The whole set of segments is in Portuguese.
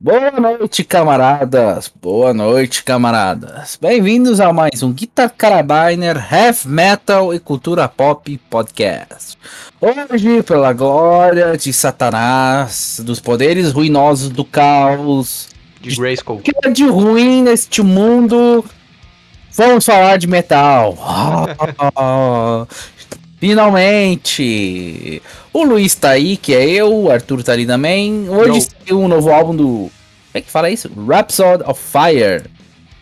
Boa noite, camaradas. Boa noite, camaradas. Bem-vindos a mais um Guitar Carabiner, Heavy Metal e Cultura Pop Podcast. Hoje, pela glória de Satanás, dos poderes ruinosos do caos, de Grayskull. que é de ruim neste mundo, vamos falar de metal. Finalmente! O Luiz tá aí, que é eu, o Arthur tá ali também. Hoje saiu um novo álbum do. Como é que fala isso? Rhapsody of Fire.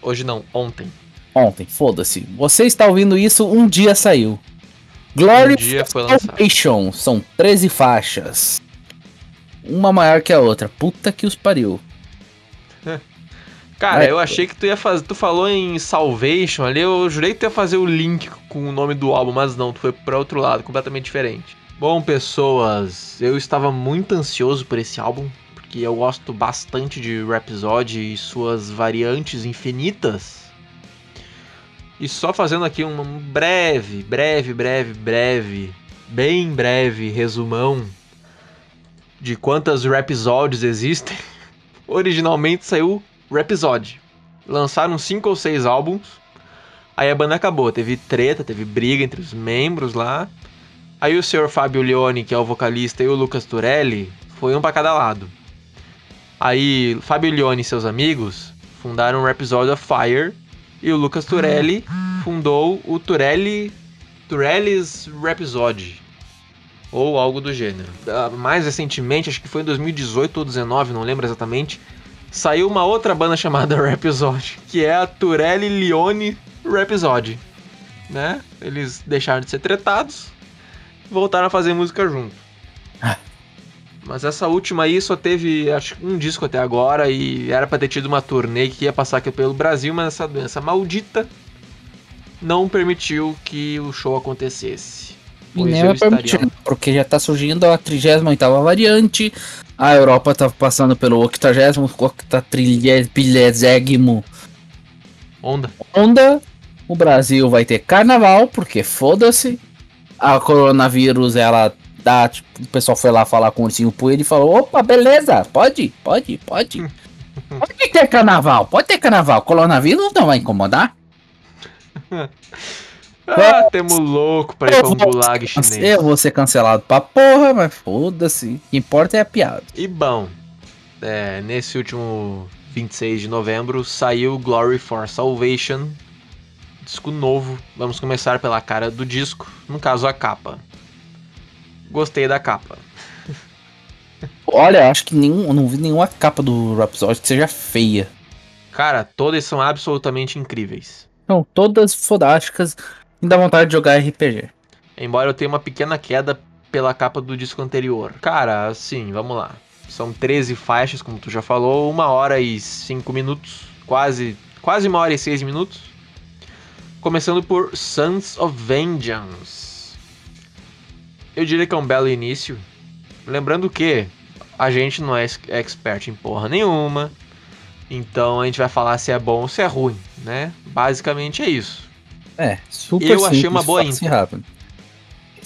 Hoje não, ontem. Ontem, foda-se. Você está ouvindo isso, um dia saiu. Glory Um dia. Salvation. São 13 faixas. Uma maior que a outra. Puta que os pariu. Cara, É. eu achei que tu ia fazer. Tu falou em Salvation ali, eu jurei que tu ia fazer o link com o nome do álbum, mas não, tu foi pra outro lado, completamente diferente. Bom, pessoas, eu estava muito ansioso por esse álbum, porque eu gosto bastante de Rhapsody e suas variantes infinitas. E só fazendo aqui um breve, breve, breve, breve, bem breve resumão de quantas Rhapsodies existem. Originalmente saiu Rhapsody. Lançaram cinco ou seis álbuns. Aí a banda acabou. Teve treta, teve briga entre os membros lá. Aí o senhor Fábio Leone, que é o vocalista, e o Lucas Turelli, foi um pra cada lado. Aí Fábio Leone e seus amigos fundaram o Rhapsody of Fire. E o Lucas Turelli fundou o Turelli. Turelli's Rhapsody. Ou algo do gênero. Ah, Mais recentemente, acho que foi em 2018 ou 2019, não lembro exatamente saiu uma outra banda chamada Rhapsody, que é a Turelli Leone Rhapsody, né? Eles deixaram de ser tretados, voltaram a fazer música junto. Mas essa última aí só teve, acho um disco até agora e era pra ter tido uma turnê que ia passar aqui pelo Brasil, mas essa doença maldita não permitiu que o show acontecesse. E permitindo, porque já tá surgindo a 38 variante. A Europa tá passando pelo 80 80 Onda. onda. O Brasil vai ter carnaval, porque foda-se. A coronavírus, ela dá. Tipo, o pessoal foi lá falar com o ursinho Poeira e falou: opa, beleza, pode, pode, pode. Pode ter carnaval, pode ter carnaval. Coronavírus não vai incomodar. Ah, temos louco pra ir pra um gulag chinês. Eu vou ser cancelado pra porra, mas foda-se. O que importa é a piada. E bom, é, nesse último 26 de novembro saiu Glory for Salvation, disco novo. Vamos começar pela cara do disco, no caso a capa. Gostei da capa. Olha, acho que nenhum, não vi nenhuma capa do Rhapsody que seja feia. Cara, todas são absolutamente incríveis. São todas fodásticas e dá vontade de jogar RPG. Embora eu tenha uma pequena queda pela capa do disco anterior. Cara, assim, vamos lá. São 13 faixas, como tu já falou, uma hora e 5 minutos, quase, quase uma hora e 6 minutos. Começando por Sons of Vengeance. Eu diria que é um belo início. Lembrando que a gente não é ex- expert em porra nenhuma. Então a gente vai falar se é bom ou se é ruim, né? Basicamente é isso. É, super Eu achei simples, uma boa intro. rápido.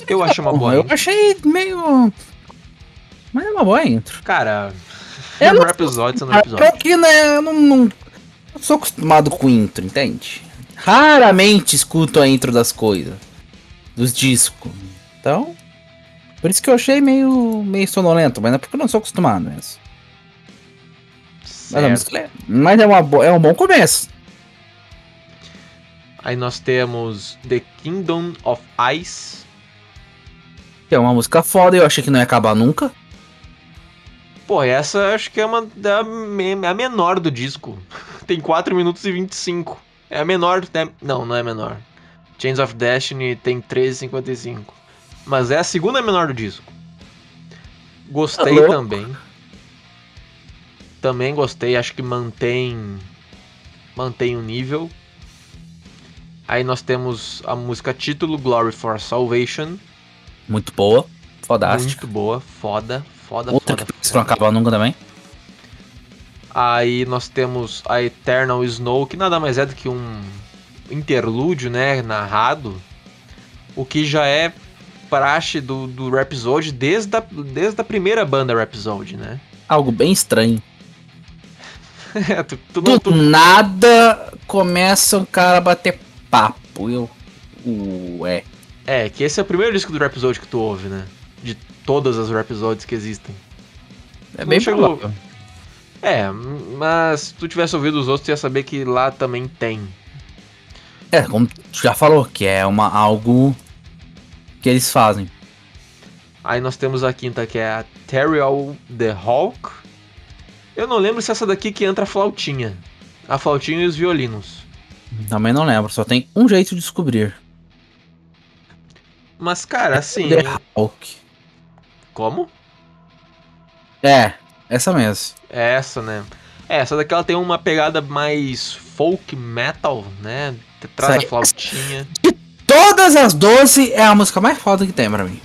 Eu acho uma boa Eu intro. achei meio. Mas é uma boa intro. Cara, é não- um episódio sendo um Ah, episódio. pior que né, eu não, não, não sou acostumado com intro, entende? Raramente escuto a intro das coisas. Dos discos. Então. Por isso que eu achei meio, meio sonolento, mas não é porque eu não sou acostumado mesmo. Mas, é- mas é, uma, é um bom começo. Aí nós temos The Kingdom of Ice. Que é uma música foda, eu achei que não ia acabar nunca. Pô, essa acho que é uma da a menor do disco. Tem 4 minutos e 25. É a menor. né? Não, não é a menor. Chains of Destiny tem 13,55. Mas é a segunda menor do disco. Gostei Tá louco. também. Também gostei, acho que mantém mantém o nível. Aí nós temos a música título Glory for Salvation, Muito boa. Fodástica. muito boa, foda, foda, Outra foda. que parece que não foda. acaba nunca também. Aí nós temos a Eternal Snow, que nada mais é do que um interlúdio, né, narrado, o que já é praxe do, do Rhapsody desde a, desde a primeira banda Rhapsody, né? Algo bem estranho. É, tu, tu Do não, tu- nada começa um cara a bater papo. Eu. Ué. É, que esse é o primeiro disco do Rhapsody que tu ouve, né? De todas as Rhapsodies que existem. É bem chegou. provável. É, mas se tu tivesse ouvido os outros, tu ia saber que lá também tem. É, como tu já falou, que é uma, algo que eles fazem. Aí nós temos a quinta, que é a Terrial the Hawk. Eu não lembro se essa daqui que entra a flautinha. A flautinha e os violinos. Também não lembro, só tem um jeito de descobrir. Mas, cara, assim. The Hawk. Como? É, essa mesmo. É essa, né? É, essa daqui ela tem uma pegada mais folk metal, né? Traz aí. a flautinha. Todas as 12 é a música mais foda que tem pra mim.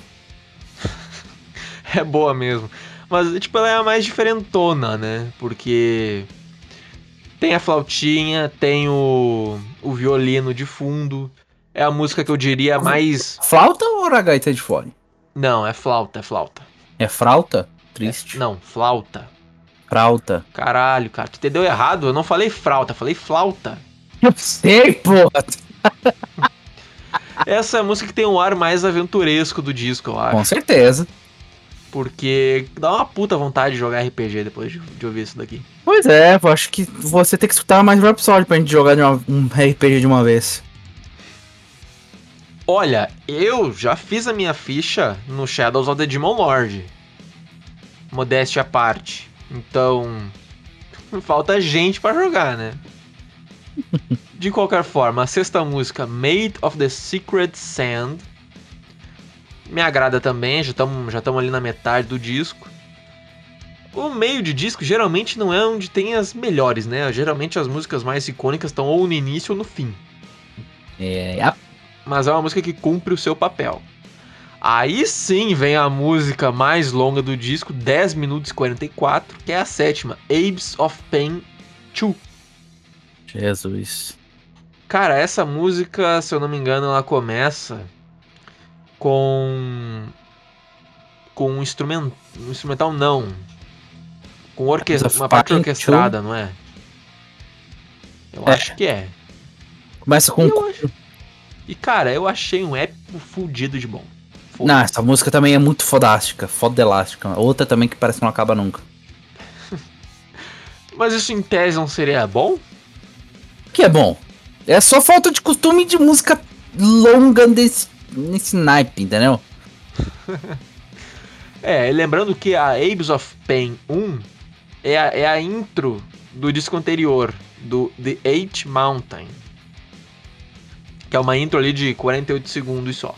É boa mesmo. Mas, tipo, ela é a mais diferentona, né? Porque tem a flautinha, tem o, o violino de fundo. É a música que eu diria mais. Flauta ou era gaita de fone? Não, é flauta, é flauta. É flauta? Triste. Não, flauta. Flauta. Caralho, cara, tu entendeu errado? Eu não falei flauta, falei flauta. Eu sei, porra. Essa é a música que tem o ar mais aventuresco do disco, eu acho. Com certeza. Porque dá uma puta vontade de jogar RPG depois de, de ouvir isso daqui. Pois é, eu acho que você tem que escutar mais Rhapsody pra gente jogar uma- um RPG de uma vez. Olha, eu já fiz a minha ficha no Shadows of the Demon Lord. Modéstia à parte. Então, falta gente pra jogar, né? De qualquer forma, a sexta música, Made of the Secret Sand, me agrada também, já estamos já tamo ali na metade do disco. O meio de disco geralmente não é onde tem as melhores, né? Geralmente as músicas mais icônicas estão ou no início ou no fim É, a- mas é uma música que cumpre o seu papel. Aí sim vem a música mais longa do disco, 10 minutos e 44, que é a sétima, Apes of Pain 2. Jesus. Cara, essa música, se eu não me engano, ela começa com com um instrumento, um instrumental não, com orque... Apes of uma parte orquestrada, não é? Eu É. acho que é. Começa com. Eu acho- E cara, eu achei um épico fudido de bom. Foda. Não, essa música também é muito fodástica, fodelástica. Outra também que parece que não acaba nunca. Mas isso em tese não seria bom? Que é bom. É só falta de costume de música longa desse, nesse naipe, entendeu? É, lembrando que a Apes of Pain 1 é a, é a intro do disco anterior, do The Eight Mountain. Que é uma intro ali de 48 segundos só.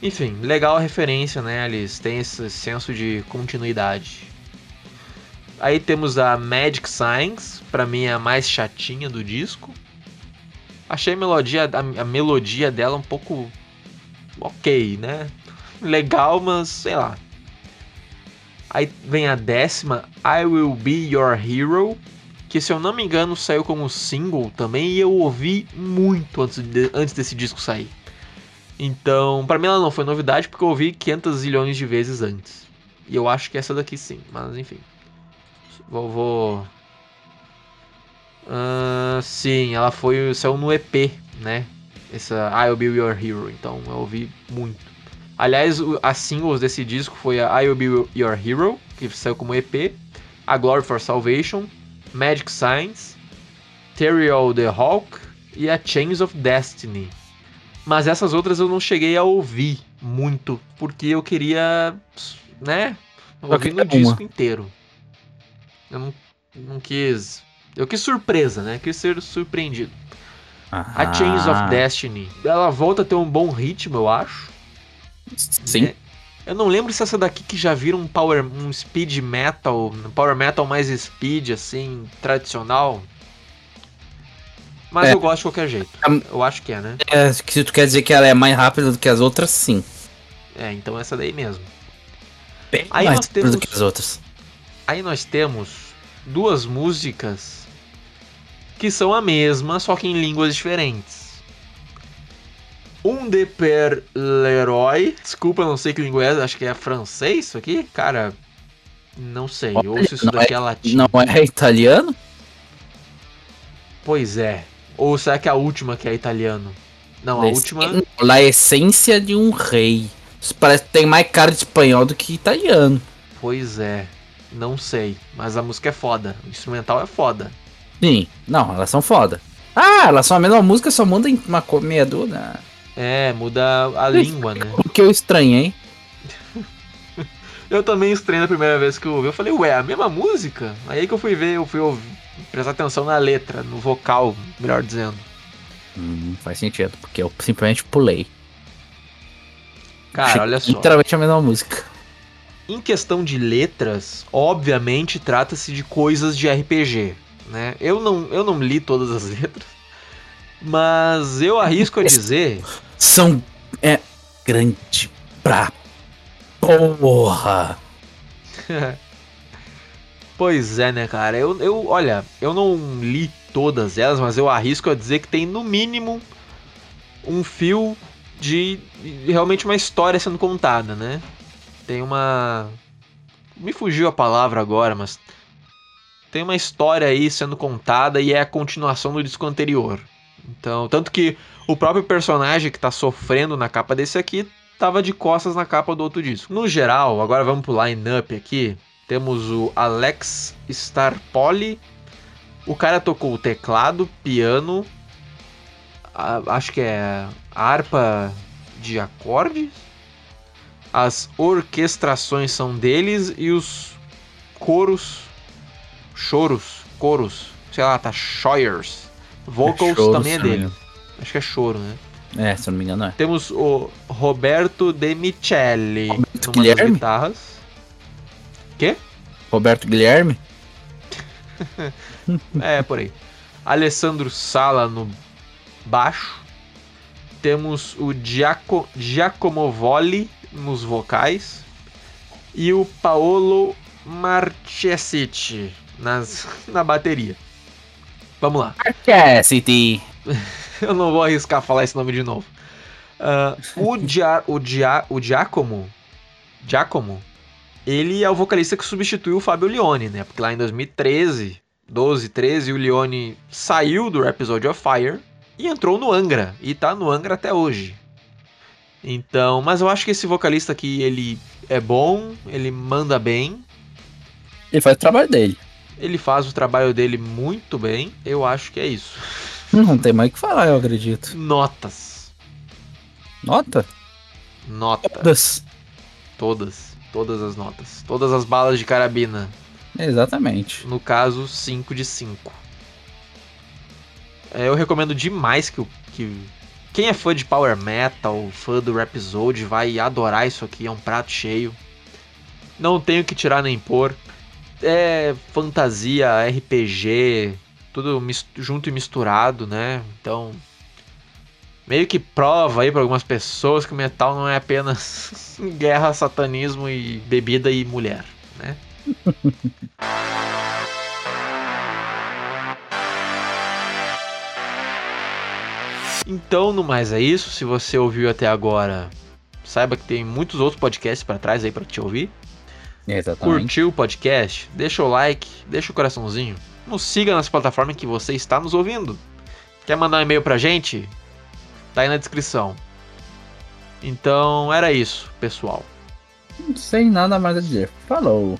Enfim, legal a referência, né? Eles têm esse senso de continuidade. Aí temos a Magic Signs, pra mim é a mais chatinha do disco. Achei a melodia, a, a melodia dela um pouco ok, né? legal, mas sei lá. Aí vem a décima, I Will Be Your Hero, que se eu não me engano saiu como single também e eu ouvi muito antes, de- antes desse disco sair. Então, pra mim ela não foi novidade porque eu ouvi 500 zilhões de vezes antes. E eu acho que essa daqui sim, mas enfim. Vou. vou... Ah, sim, ela foi saiu no EP, né? Essa I Will Be Your Hero, então eu ouvi muito. Aliás, as singles desse disco foi a I Will Be Your Hero, que saiu como EP, a Glory for Salvation, Magic Signs, Terrial the Hawk e a Chains of Destiny. Mas essas outras eu não cheguei a ouvir muito, porque eu queria, né, ouvir no disco inteiro. Eu não, não quis. Eu quis surpresa, né? Quis ser surpreendido. A Chains of Ah, Destiny, ela volta a ter um bom ritmo, eu acho. Sim. né? Eu não lembro se essa daqui que já vira um power, um speed metal, um power metal mais speed, assim, tradicional. Mas É. eu gosto de qualquer jeito. Eu acho que é, né? É, se tu quer dizer que ela é mais rápida do que as outras, sim. É, então essa daí mesmo. Bem Aí mais rápida do que as outras. Aí nós temos duas músicas que são a mesma, só que em línguas diferentes. Um de per Leroy. Desculpa, não sei que língua é, acho que é francês isso aqui. Cara, Não sei, Olha, ou se isso daqui é, latim. Não é italiano? Pois é. Ou será que é a última que é italiano? Não, a última. La essência de um rei. Isso parece que tem mais cara de espanhol do que italiano. Pois é. Não sei. Mas a música é foda. O instrumental é foda. Sim. Não, elas são foda. Ah, elas são a mesma música, só muda em uma cor meia dúzia. É, muda a língua, né? O que eu estranhei. Eu também estranhei na primeira vez que eu ouvi. Eu falei, ué, a mesma música? Aí que eu fui ver, eu fui ouvir, prestar atenção na letra, no vocal, melhor dizendo. Hum, faz sentido, porque eu simplesmente pulei. Cara, olha só. Literalmente a mesma música. Em questão de letras, obviamente trata-se de coisas de RPG, né? Eu não, eu não li todas as letras, mas eu arrisco a dizer, São. É. Grande pra porra. pois é, né, cara? Eu, eu, olha, eu não li todas elas, mas eu arrisco a dizer que tem no mínimo um fio de de realmente uma história sendo contada, né? Tem uma me fugiu a palavra agora, mas tem uma história aí sendo contada e é a continuação do disco anterior. Então, tanto que o próprio personagem que tá sofrendo na capa desse aqui tava de costas na capa do outro disco. No geral, agora vamos pro line-up aqui. Temos o Alex Starpoli. O cara tocou teclado, piano, a- acho que é harpa de acordes. As orquestrações são deles e os coros, choros, coros, sei lá, tá Shoyers. Vocals Choro, também é dele. Acho que é choro, né? É, se eu não me engano, é. Temos o Roberto De Michele Roberto Guilherme? guitarras. Quê? Roberto Guilherme? É, por aí. Alessandro Sala no baixo. Temos o Giaco, Giacomo Volli nos vocais. E o Paolo Marchesic nas, na bateria. Vamos lá. Cassidy. Eu não vou arriscar falar esse nome de novo. Ah, o, Gia, o, Gia, o Giacomo, Giacomo, ele é o vocalista que substituiu o Fábio Leone, né? Porque lá em 2013, 12, 13, o Leone saiu do Episode of Fire e entrou no Angra. E tá no Angra até hoje. Então, mas eu acho que esse vocalista aqui, ele é bom, ele manda bem, Ele faz o trabalho dele. Ele faz o trabalho dele muito bem. Eu acho que é isso. Não tem mais o que falar, eu acredito. Notas. Nota? Nota. Todas. Todas. Todas as notas. Todas as balas de carabina. Exatamente. No caso, 5 de 5. É, eu recomendo demais que, o- que. Quem é fã de Power Metal, fã do Rhapsody, vai adorar isso aqui. É um prato cheio. Não tenho que tirar nem pôr. É fantasia, RPG, tudo junto e misturado, né? Então. Meio que prova aí para algumas pessoas que o metal não é apenas guerra, satanismo e bebida e mulher, né? Então, no mais é isso. Se você ouviu até agora, saiba que tem muitos outros podcasts para trás aí para te ouvir. Exatamente. Curtiu o podcast? Deixa o like, deixa o coraçãozinho. Nos siga nas plataformas que você está nos ouvindo. Quer mandar um e-mail pra gente? Tá aí na descrição. Então, era isso, pessoal. Sem nada mais a dizer. Falou.